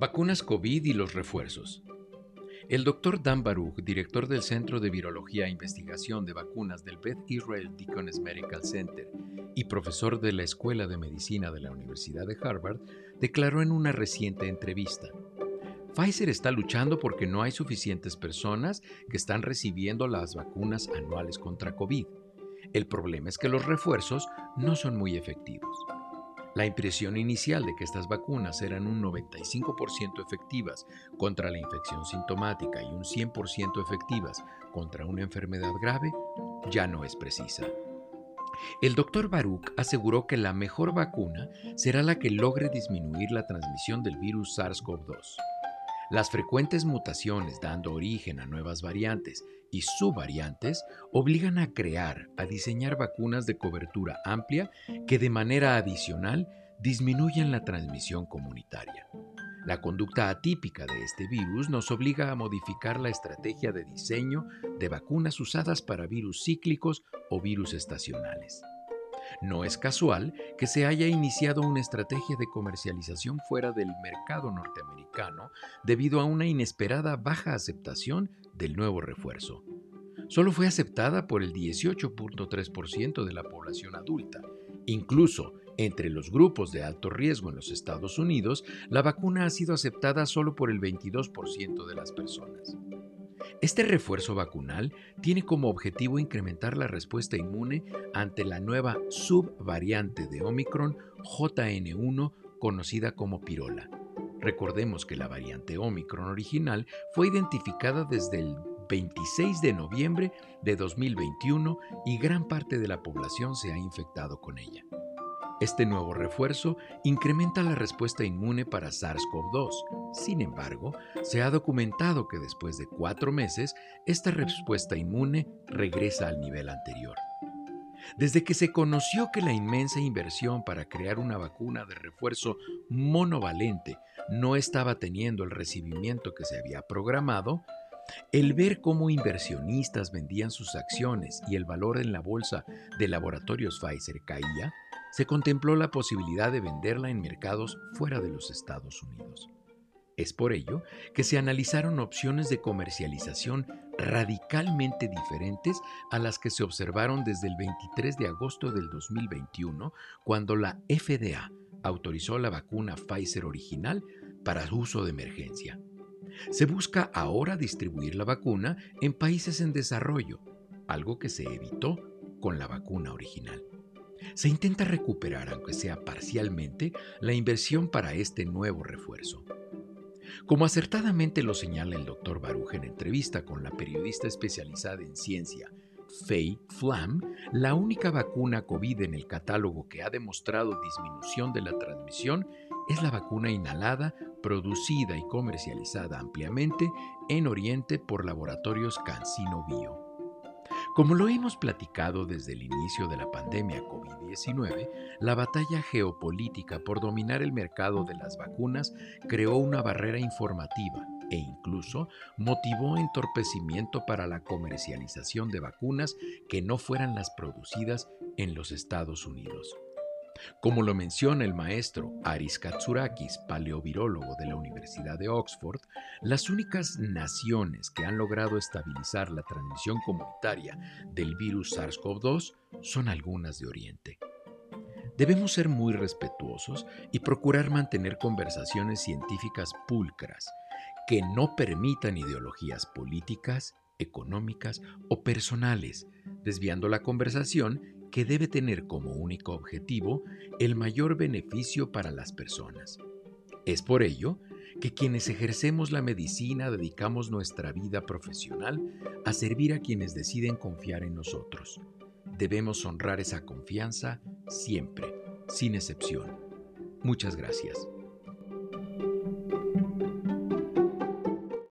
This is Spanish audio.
Vacunas COVID y los refuerzos. El doctor Dan Baruch, director del Centro de Virología e Investigación de Vacunas del Beth Israel Deaconess Medical Center y profesor de la Escuela de Medicina de la Universidad de Harvard, declaró en una reciente entrevista, Pfizer está luchando porque no hay suficientes personas que están recibiendo las vacunas anuales contra COVID. El problema es que los refuerzos no son muy efectivos. La impresión inicial de que estas vacunas eran un 95% efectivas contra la infección sintomática y un 100% efectivas contra una enfermedad grave ya no es precisa. El doctor Baruch aseguró que la mejor vacuna será la que logre disminuir la transmisión del virus SARS-CoV-2. Las frecuentes mutaciones dando origen a nuevas variantes y subvariantes obligan a crear, a diseñar vacunas de cobertura amplia que de manera adicional disminuyan la transmisión comunitaria. La conducta atípica de este virus nos obliga a modificar la estrategia de diseño de vacunas usadas para virus cíclicos o virus estacionales. No es casual que se haya iniciado una estrategia de comercialización fuera del mercado norteamericano debido a una inesperada baja aceptación del nuevo refuerzo. Solo fue aceptada por el 18.3% de la población adulta. Incluso entre los grupos de alto riesgo en los Estados Unidos, la vacuna ha sido aceptada solo por el 22% de las personas. Este refuerzo vacunal tiene como objetivo incrementar la respuesta inmune ante la nueva subvariante de Omicron JN1 conocida como pirola. Recordemos que la variante Omicron original fue identificada desde el 26 de noviembre de 2021 y gran parte de la población se ha infectado con ella. Este nuevo refuerzo incrementa la respuesta inmune para SARS-CoV-2. Sin embargo, se ha documentado que después de cuatro meses, esta respuesta inmune regresa al nivel anterior. Desde que se conoció que la inmensa inversión para crear una vacuna de refuerzo monovalente no estaba teniendo el recibimiento que se había programado, el ver cómo inversionistas vendían sus acciones y el valor en la bolsa de laboratorios Pfizer caía, se contempló la posibilidad de venderla en mercados fuera de los Estados Unidos. Es por ello que se analizaron opciones de comercialización radicalmente diferentes a las que se observaron desde el 23 de agosto del 2021, cuando la FDA autorizó la vacuna Pfizer original para uso de emergencia. Se busca ahora distribuir la vacuna en países en desarrollo, algo que se evitó con la vacuna original. Se intenta recuperar, aunque sea parcialmente, la inversión para este nuevo refuerzo. Como acertadamente lo señala el doctor Baruch en entrevista con la periodista especializada en ciencia, Faye Flam, la única vacuna COVID en el catálogo que ha demostrado disminución de la transmisión es la vacuna inhalada producida y comercializada ampliamente en Oriente por laboratorios CanSino Bio. Como lo hemos platicado desde el inicio de la pandemia COVID-19, la batalla geopolítica por dominar el mercado de las vacunas creó una barrera informativa e incluso motivó entorpecimiento para la comercialización de vacunas que no fueran las producidas en los Estados Unidos. Como lo menciona el maestro Aris Katsurakis, paleovirólogo de la Universidad de Oxford, las únicas naciones que han logrado estabilizar la transmisión comunitaria del virus SARS-CoV-2 son algunas de Oriente. Debemos ser muy respetuosos y procurar mantener conversaciones científicas pulcras que no permitan ideologías políticas, económicas o personales, desviando la conversación que debe tener como único objetivo el mayor beneficio para las personas. Es por ello que quienes ejercemos la medicina dedicamos nuestra vida profesional a servir a quienes deciden confiar en nosotros. Debemos honrar esa confianza siempre, sin excepción. Muchas gracias.